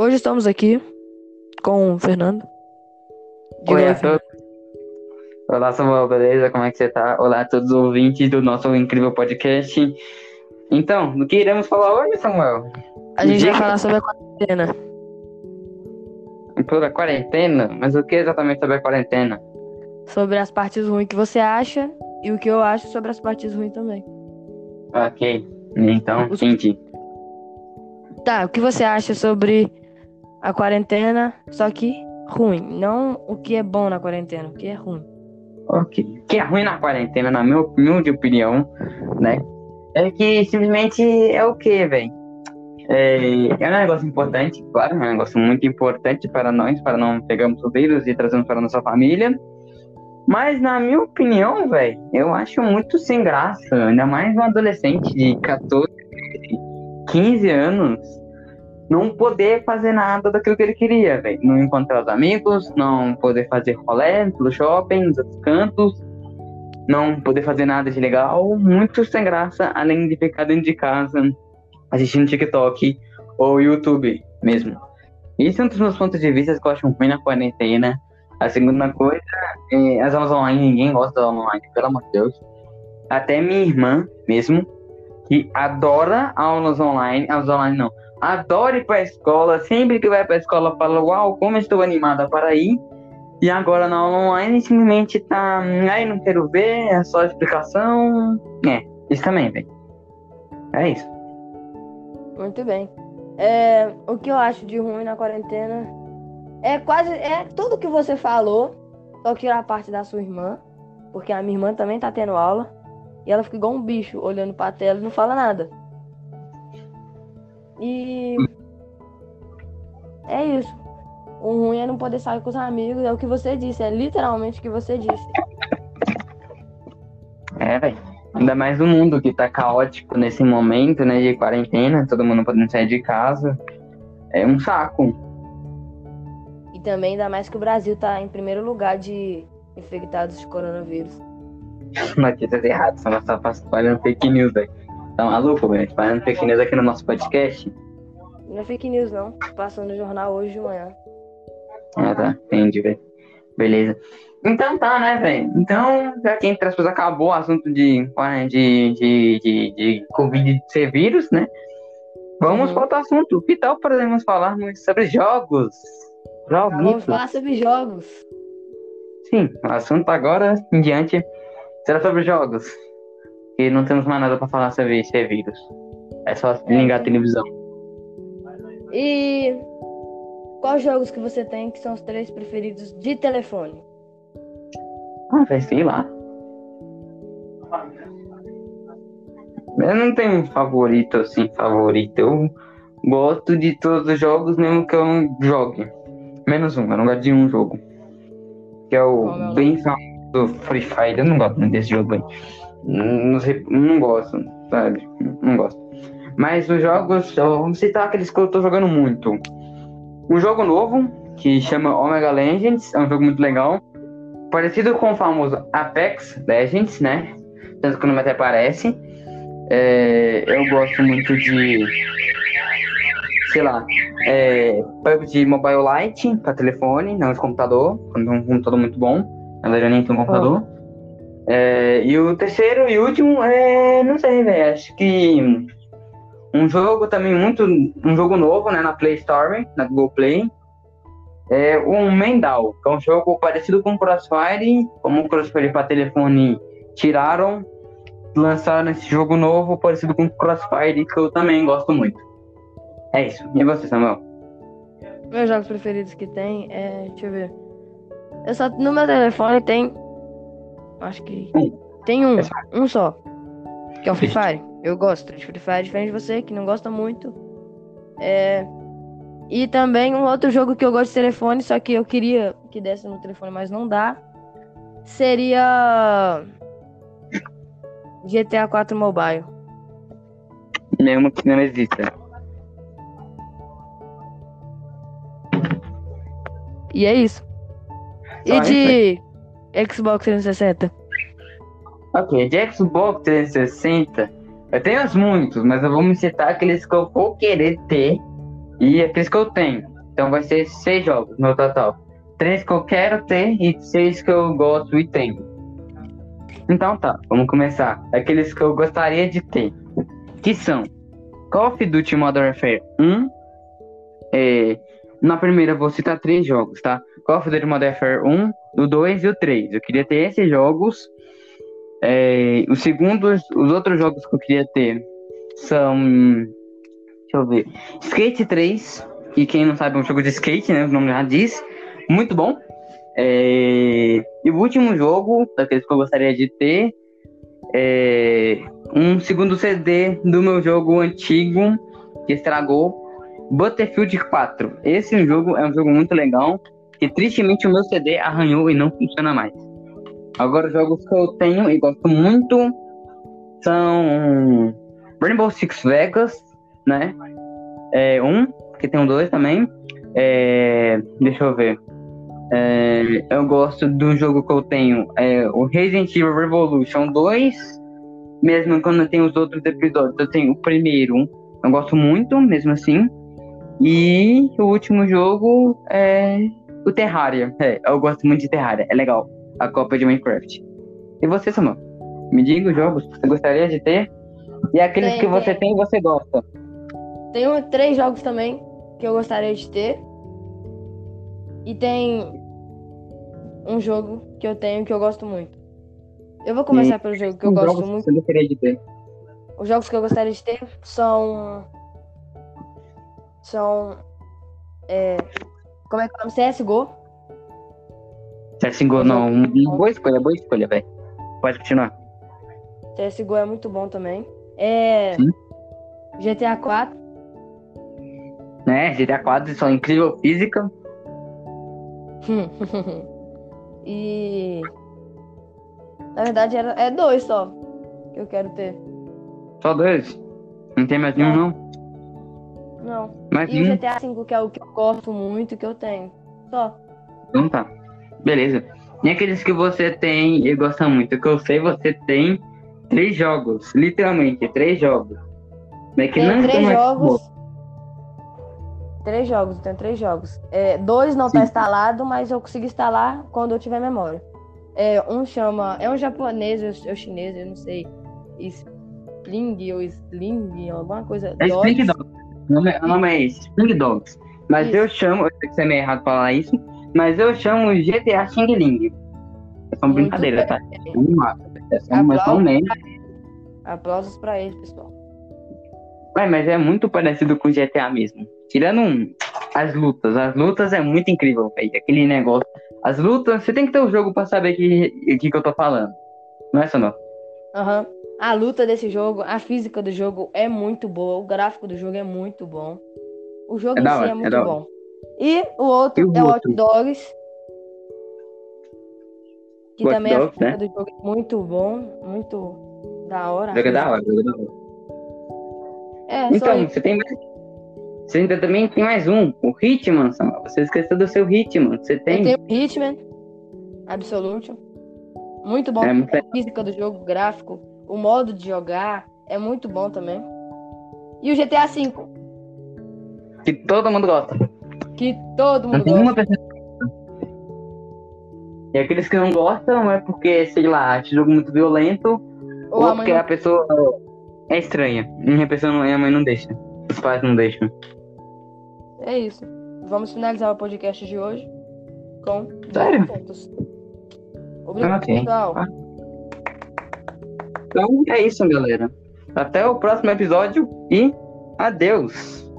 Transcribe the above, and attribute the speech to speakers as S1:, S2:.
S1: Hoje estamos aqui com o Fernando.
S2: Oi a todos. Olá, Samuel, beleza? Como é que você tá? Olá a todos os ouvintes do nosso incrível podcast. Então, do que iremos falar hoje, Samuel?
S1: A gente vai falar sobre a quarentena.
S2: Sobre a quarentena? Mas o que exatamente sobre a quarentena?
S1: Sobre as partes ruins que você acha e o que eu acho sobre as partes ruins também.
S2: Ok, então,
S1: Os-
S2: entendi.
S1: Tá, o que você acha sobre a quarentena, só que ruim. Não o que é bom na quarentena, o que é ruim.
S2: O que é ruim na quarentena, na minha humilde opinião, né? É que simplesmente é o que, velho? É, é um negócio importante, claro, é um negócio muito importante para nós, para não pegarmos o vírus e trazermos para nossa família. Mas, na minha opinião, velho, eu acho muito sem graça. Ainda mais um adolescente de 14, 15 anos não poder fazer nada daquilo que ele queria, velho. Não encontrar os amigos, não poder fazer rolê pelo shopping, nos cantos, não poder fazer nada de legal. Muito sem graça, além de ficar dentro de casa assistindo TikTok ou YouTube mesmo. Isso é um dos meus pontos de vista que eu acho ruim na quarentena. A segunda coisa é as aulas online, ninguém gosta das aulas online, pelo amor de Deus. Até minha irmã mesmo, que adora aulas online, aulas online não, adora ir pra escola, sempre que vai pra escola fala, uau, como estou animada para ir. E agora na aula online simplesmente tá, ai, não quero ver, é só explicação. É, isso também, velho. É isso.
S1: Muito bem. É, o que eu acho de ruim na quarentena é quase é tudo que você falou, só que a parte da sua irmã, porque a minha irmã também tá tendo aula e ela fica igual um bicho olhando pra tela e não fala nada. E é isso. O ruim é não poder sair com os amigos, é o que você disse, é literalmente o que você disse.
S2: É, velho. Ainda mais no mundo que tá caótico nesse momento, né, de quarentena, todo mundo podendo sair de casa. É um saco.
S1: E também ainda mais que o Brasil tá em primeiro lugar de infectados de coronavírus.
S2: Notícias erradas, só tá espalhando fake news, velho. Tá maluco, velho? Espalhando fake news aqui no nosso podcast.
S1: Não é fake news, não. Passou no jornal hoje de manhã.
S2: Ah, tá. Entendi, velho. Beleza. Então tá, né, velho? Então, já que entre aspas acabou o assunto de, de, de, de, de Covid ser vírus, né? Vamos
S1: Uhum.
S2: para outro assunto. Que tal podemos falarmos sobre jogos?
S1: Vamos
S2: Joguitos.
S1: falar sobre jogos.
S2: Sim, o assunto agora em diante será sobre jogos. E não temos mais nada pra falar sobre esse vírus. É só ligar a televisão.
S1: E quais jogos que você tem que são os três preferidos de telefone?
S2: Ah, velho, sei lá. Eu não tenho um favorito assim, favorito. Eu gosto de todos os jogos, mesmo que eu não jogue. Menos um, eu não gosto de um jogo. Que é o
S1: é
S2: bem famoso Free Fire. Eu não gosto muito desse jogo aí. Não, sei, não gosto, sabe? Não gosto. Mas os jogos, vou citar aqueles que eu tô jogando muito. Um jogo novo, que chama Omega Legends, é um jogo muito legal. Parecido com o famoso Apex Legends, né? Tanto que o nome até parece. É, eu gosto muito de. Sei lá. É, PUBG Mobile Lite para telefone, não de computador. É um computador muito bom. Na verdade, nem tenho um computador. É, e o terceiro e último é. Não sei, velho. Acho que. Um jogo também muito. Um jogo novo, né? Na Play Store, na Google Play. É o Mendal, que é um jogo parecido com Crossfire. Como o Crossfire para telefone tiraram lançaram esse jogo novo parecido com Crossfire, que eu também gosto muito. É isso. E você, Samuel?
S1: Meus jogos preferidos que tem é. Deixa eu ver. Eu só. No meu telefone tem. Acho que. Tem um. Um só. Que é o Free Fire. Eu gosto de Free Fire, diferente de você, que não gosta muito. É. E também um outro jogo que eu gosto de telefone, só que eu queria que desse no telefone, mas não dá. Seria. GTA 4 Mobile.
S2: Mesmo que não exista.
S1: E é isso. E
S2: Só
S1: de Xbox 360?
S2: Ok, de Xbox 360, eu tenho muitos, mas eu vou me citar aqueles que eu vou querer ter e aqueles que eu tenho. Então vai ser seis jogos no total. Três que eu quero ter e seis que eu gosto e tenho. Então tá, vamos começar. Aqueles que eu gostaria de ter. Que são Call of Duty Modern Warfare 1. É, na primeira vou citar três jogos, tá? Call of Duty Modern Warfare 1, o 2 e o 3. Eu queria ter esses jogos. É, os segundos, os outros jogos que eu queria ter são. Deixa eu ver. Skate 3, que quem não sabe é um jogo de skate, né? O nome já diz. Muito bom. É, e o último jogo, daqueles que eu gostaria de ter, é um segundo CD do meu jogo antigo, que estragou, Battlefield 4. Esse jogo é um jogo muito legal, e tristemente o meu CD arranhou e não funciona mais. Agora, os jogos que eu tenho e gosto muito são Rainbow Six Vegas, né? É, um, que tem um dois também. É, deixa eu ver. É, eu gosto do jogo que eu tenho, é o Resident Evil Revolution 2. Mesmo quando tem os outros episódios, eu tenho o primeiro, eu gosto muito, mesmo assim. E o último jogo é o Terraria. É, eu gosto muito de Terraria, é legal. A Copa de Minecraft. E você, Samuel? Me diga os jogos que você gostaria de ter e aqueles tem, que você tem e você gosta.
S1: Tenho três jogos também que eu gostaria de ter. E tem um jogo que eu tenho que eu gosto muito. Eu vou começar e pelo jogo que eu gosto muito.
S2: Que você gostaria de ter?
S1: Os jogos que eu gostaria de ter são. São. É, como é que é o nome? CSGO.
S2: CSGO não. Boa escolha, boa escolha, velho. Pode continuar.
S1: CSGO é muito bom também. É. Sim. GTA 4.
S2: Né, GTA 4 são incrível física.
S1: e. Na verdade era, é dois só que eu quero ter.
S2: Só dois? Não tem mais nenhum, não?
S1: Não. Mais e o GTA V, que é o que eu gosto muito, que eu tenho. Só.
S2: Então tá. Beleza. E aqueles que você tem e gosta muito, que eu sei, você tem três jogos. Literalmente, três jogos.
S1: É que não três jogos. Três jogos, tem três jogos. É, dois não tá Sim. tá instalado, mas eu consigo instalar quando eu tiver memória. É, um chama. É um japonês ou chinês, eu não sei. Spling ou Sling, alguma coisa.
S2: É Spring Dogs. O nome, o nome é Spring Dogs. Mas isso. eu chamo, eu sei que você é meio errado falar isso, mas eu chamo GTA Xing Ling. É só uma brincadeira, tá? É é só, é só um meme.
S1: Aplausos pra ele, pessoal.
S2: Ué, mas é muito parecido com GTA mesmo. Tirando um, as lutas. As lutas é muito incrível, velho. Aquele negócio. As lutas, você tem que ter o um jogo pra saber o que, que, que eu tô falando. Não é não?
S1: Aham. Uhum. A luta desse jogo, a física do jogo é muito boa. O gráfico do jogo é muito bom. O jogo é em si hora, é muito é bom. E o outro e o é o Hot Dogs. Que Watch também Dogs, a física né? do jogo é muito bom. Muito da hora.
S2: Joga da hora, joga da hora. É, então, você tem mais você ainda também tem mais um, o Hitman, Você esqueceu do seu Hitman. Você tem?
S1: Eu tenho o Hitman, Absolute. Muito bom. É muito... A física do jogo, gráfico, o modo de jogar é muito bom também. E o GTA V.
S2: Que todo mundo gosta.
S1: Que todo mundo gosta. Uma pessoa...
S2: E aqueles que não gostam é porque, sei lá, acha o jogo muito violento ou, ou porque a pessoa é estranha. E a pessoa não, a mãe não deixa. Os pais não deixam.
S1: É isso. Vamos finalizar o podcast de hoje com
S2: Sério? pontos.
S1: Obrigado, okay. pessoal. Ah.
S2: Então é isso, galera. Até o próximo episódio e adeus.